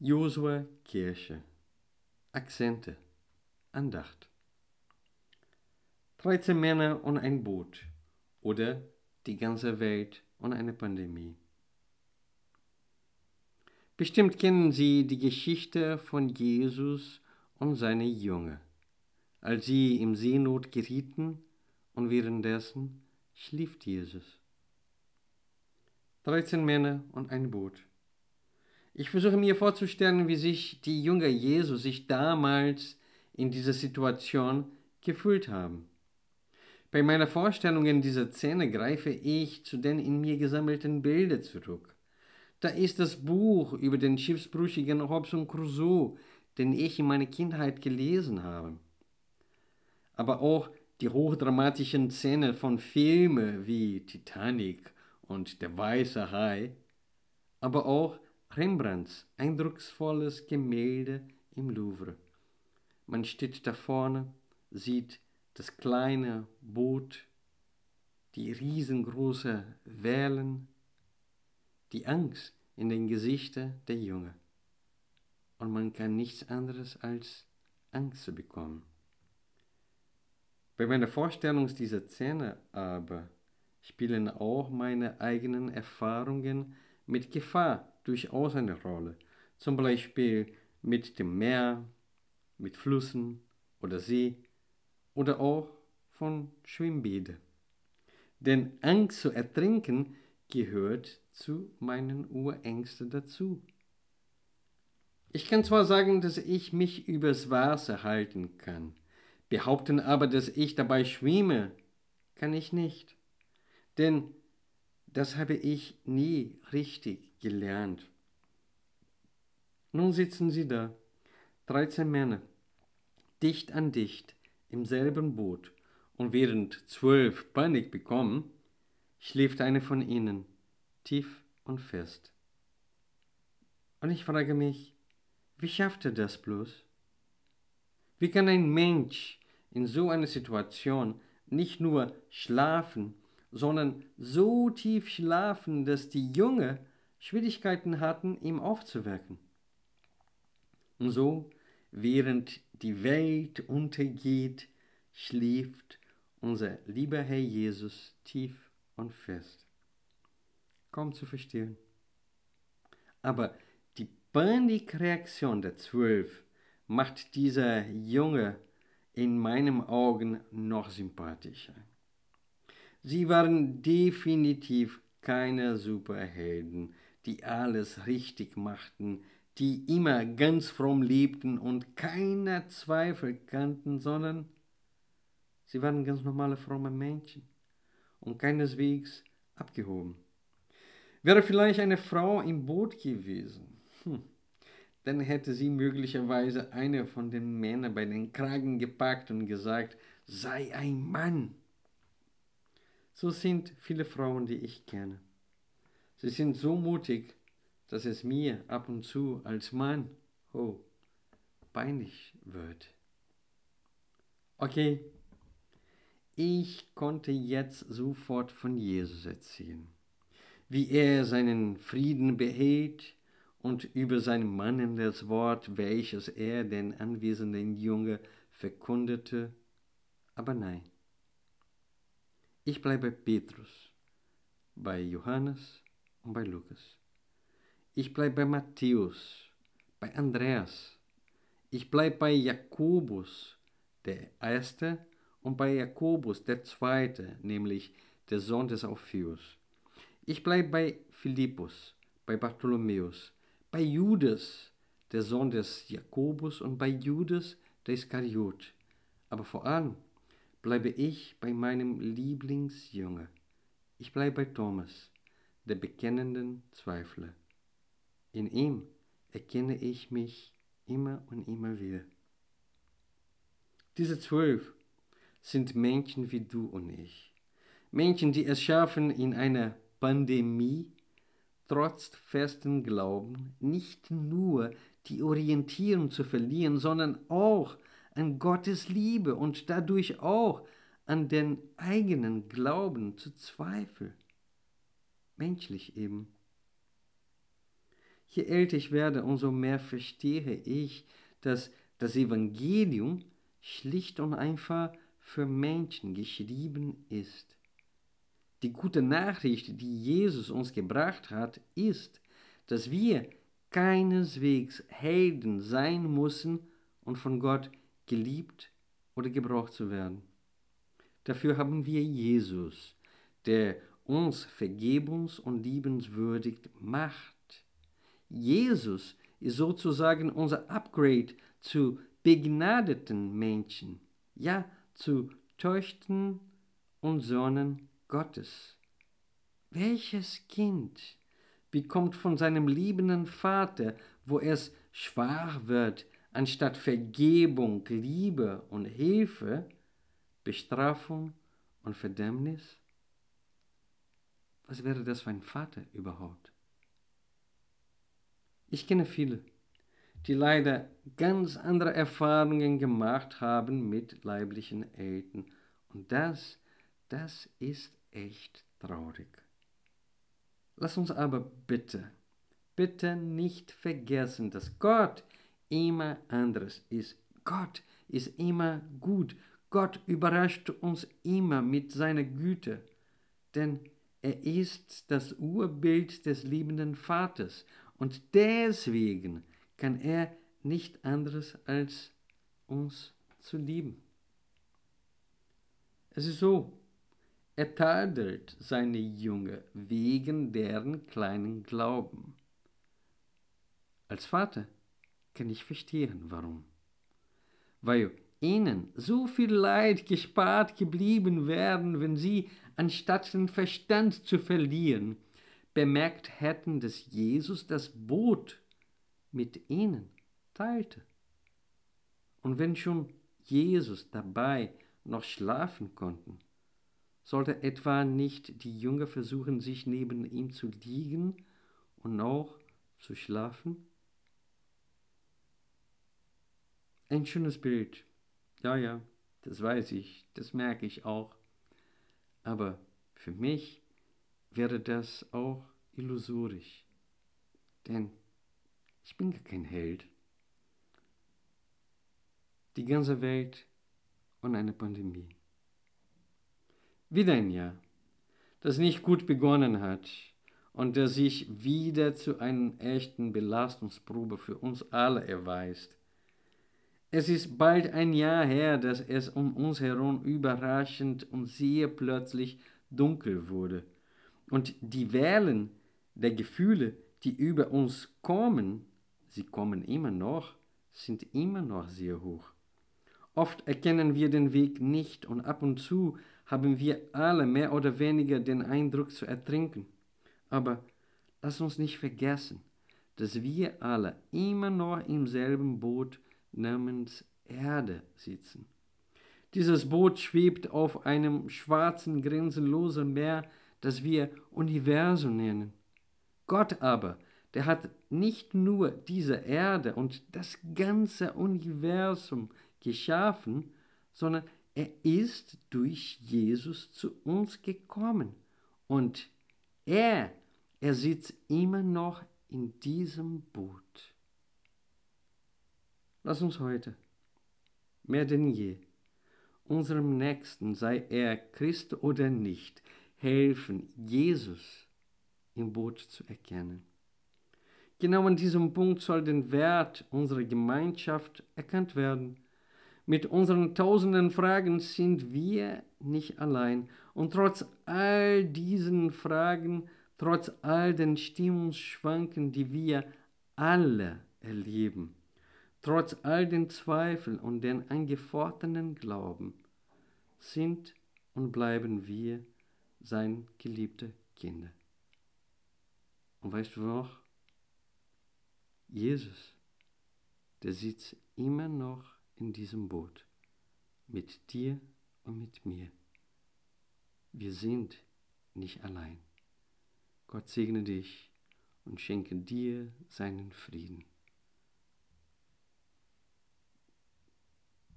Josua Kirche. Akzente. Andacht. 13 Männer und ein Boot oder die ganze Welt und eine Pandemie. Bestimmt kennen Sie die Geschichte von Jesus und seine Jünger, als sie im Seenot gerieten und währenddessen schlief Jesus. 13 Männer und ein Boot. Ich versuche mir vorzustellen, wie sich die Jünger Jesu sich damals in dieser Situation gefühlt haben. Bei meiner Vorstellung in dieser Szene greife ich zu den in mir gesammelten Bildern zurück. Da ist das Buch über den schiffsbrüchigen Robson Crusoe, den ich in meiner Kindheit gelesen habe. Aber auch die hochdramatischen Szenen von Filmen wie Titanic und Der weiße Hai, aber auch Rembrandts eindrucksvolles Gemälde im Louvre. Man steht da vorne, sieht das kleine Boot, die riesengroße Wellen, die Angst in den Gesichtern der Jungen. Und man kann nichts anderes als Angst bekommen. Bei meiner Vorstellung dieser Szene aber spielen auch meine eigenen Erfahrungen mit Gefahr durchaus eine Rolle. Zum Beispiel mit dem Meer, mit Flüssen oder See oder auch von Schwimmbädern. Denn Angst zu ertrinken gehört zu meinen Urängsten dazu. Ich kann zwar sagen, dass ich mich übers Wasser halten kann, behaupten aber, dass ich dabei schwimme, kann ich nicht. Denn das habe ich nie richtig gelernt. Nun sitzen sie da, 13 Männer, dicht an dicht, im selben Boot, und während zwölf Panik bekommen, schläft eine von ihnen tief und fest. Und ich frage mich, wie schafft er das bloß? Wie kann ein Mensch in so einer Situation nicht nur schlafen, sondern so tief schlafen, dass die Junge Schwierigkeiten hatten, ihm aufzuwecken. Und so, während die Welt untergeht, schläft unser lieber Herr Jesus tief und fest. Kaum zu verstehen. Aber die Panikreaktion der Zwölf macht dieser Junge in meinen Augen noch sympathischer. Sie waren definitiv keine Superhelden, die alles richtig machten, die immer ganz fromm lebten und keine Zweifel kannten, sondern sie waren ganz normale fromme Menschen und keineswegs abgehoben. Wäre vielleicht eine Frau im Boot gewesen, hm, dann hätte sie möglicherweise eine von den Männern bei den Kragen gepackt und gesagt, sei ein Mann. So sind viele Frauen, die ich kenne. Sie sind so mutig, dass es mir ab und zu als Mann, oh, peinlich wird. Okay, ich konnte jetzt sofort von Jesus erzählen, wie er seinen Frieden behält und über sein mannendes Wort, welches er den anwesenden Junge verkundete, aber nein. Ich bleibe Petrus, bei Johannes und bei Lukas. Ich bleibe bei Matthäus, bei Andreas. Ich bleibe bei Jakobus, der Erste, und bei Jakobus, der Zweite, nämlich der Sohn des Alpheus. Ich bleibe bei Philippus, bei Bartholomäus, bei Judas, der Sohn des Jakobus, und bei Judas, der Iskariot. Aber vor allem bleibe ich bei meinem Lieblingsjünger. Ich bleibe bei Thomas, der bekennenden Zweifler. In ihm erkenne ich mich immer und immer wieder. Diese zwölf sind Menschen wie du und ich. Menschen, die es schaffen, in einer Pandemie trotz festen Glauben nicht nur die Orientierung zu verlieren, sondern auch an Gottes Liebe und dadurch auch an den eigenen Glauben zu zweifeln menschlich eben. Je älter ich werde, umso mehr verstehe ich, dass das Evangelium schlicht und einfach für Menschen geschrieben ist. Die gute Nachricht, die Jesus uns gebracht hat, ist, dass wir keineswegs Helden sein müssen und von Gott geliebt oder gebraucht zu werden. Dafür haben wir Jesus, der uns vergebungs- und liebenswürdig macht. Jesus ist sozusagen unser Upgrade zu begnadeten Menschen, ja zu Töchtern und Söhnen Gottes. Welches Kind bekommt von seinem liebenden Vater, wo es schwach wird, anstatt Vergebung, Liebe und Hilfe, Bestrafung und Verdämmnis? Was wäre das für ein Vater überhaupt? Ich kenne viele, die leider ganz andere Erfahrungen gemacht haben mit leiblichen Eltern. Und das, das ist echt traurig. Lass uns aber bitte, bitte nicht vergessen, dass Gott immer anderes ist. Gott ist immer gut. Gott überrascht uns immer mit seiner Güte. Denn er ist das Urbild des liebenden Vaters und deswegen kann er nicht anderes als uns zu lieben. Es ist so, er tadelt seine Jünger wegen deren kleinen Glauben. Als Vater kann ich verstehen, warum. Weil ihnen so viel Leid gespart geblieben wären, wenn sie, anstatt den Verstand zu verlieren, bemerkt hätten, dass Jesus das Boot mit ihnen teilte. Und wenn schon Jesus dabei noch schlafen konnten, sollte etwa nicht die Jünger versuchen, sich neben ihm zu liegen und auch zu schlafen? Ein schönes Bild. Ja, ja, das weiß ich, das merke ich auch. Aber für mich wäre das auch illusorisch. Denn ich bin gar kein Held. Die ganze Welt und eine Pandemie. Wieder ein Jahr, das nicht gut begonnen hat und der sich wieder zu einer echten Belastungsprobe für uns alle erweist. Es ist bald ein Jahr her, dass es um uns herum überraschend und sehr plötzlich dunkel wurde. Und die Wellen der Gefühle, die über uns kommen, sie kommen immer noch, sind immer noch sehr hoch. Oft erkennen wir den Weg nicht und ab und zu haben wir alle mehr oder weniger den Eindruck zu ertrinken. Aber lass uns nicht vergessen, dass wir alle immer noch im selben Boot namens Erde sitzen. Dieses Boot schwebt auf einem schwarzen, grenzenlosen Meer, das wir Universum nennen. Gott aber, der hat nicht nur diese Erde und das ganze Universum geschaffen, sondern er ist durch Jesus zu uns gekommen. Und er, er sitzt immer noch in diesem Boot. Lass uns heute, mehr denn je, unserem Nächsten, sei er Christ oder nicht, helfen, Jesus im Boot zu erkennen. Genau an diesem Punkt soll der Wert unserer Gemeinschaft erkannt werden. Mit unseren tausenden Fragen sind wir nicht allein. Und trotz all diesen Fragen, trotz all den Stimmungsschwanken, die wir alle erleben, trotz all den Zweifeln und den angefochtenen Glauben, sind und bleiben wir sein geliebte Kinder. Und weißt du noch? Jesus, der sitzt immer noch in diesem Boot mit dir und mit mir. Wir sind nicht allein. Gott segne dich und schenke dir seinen Frieden.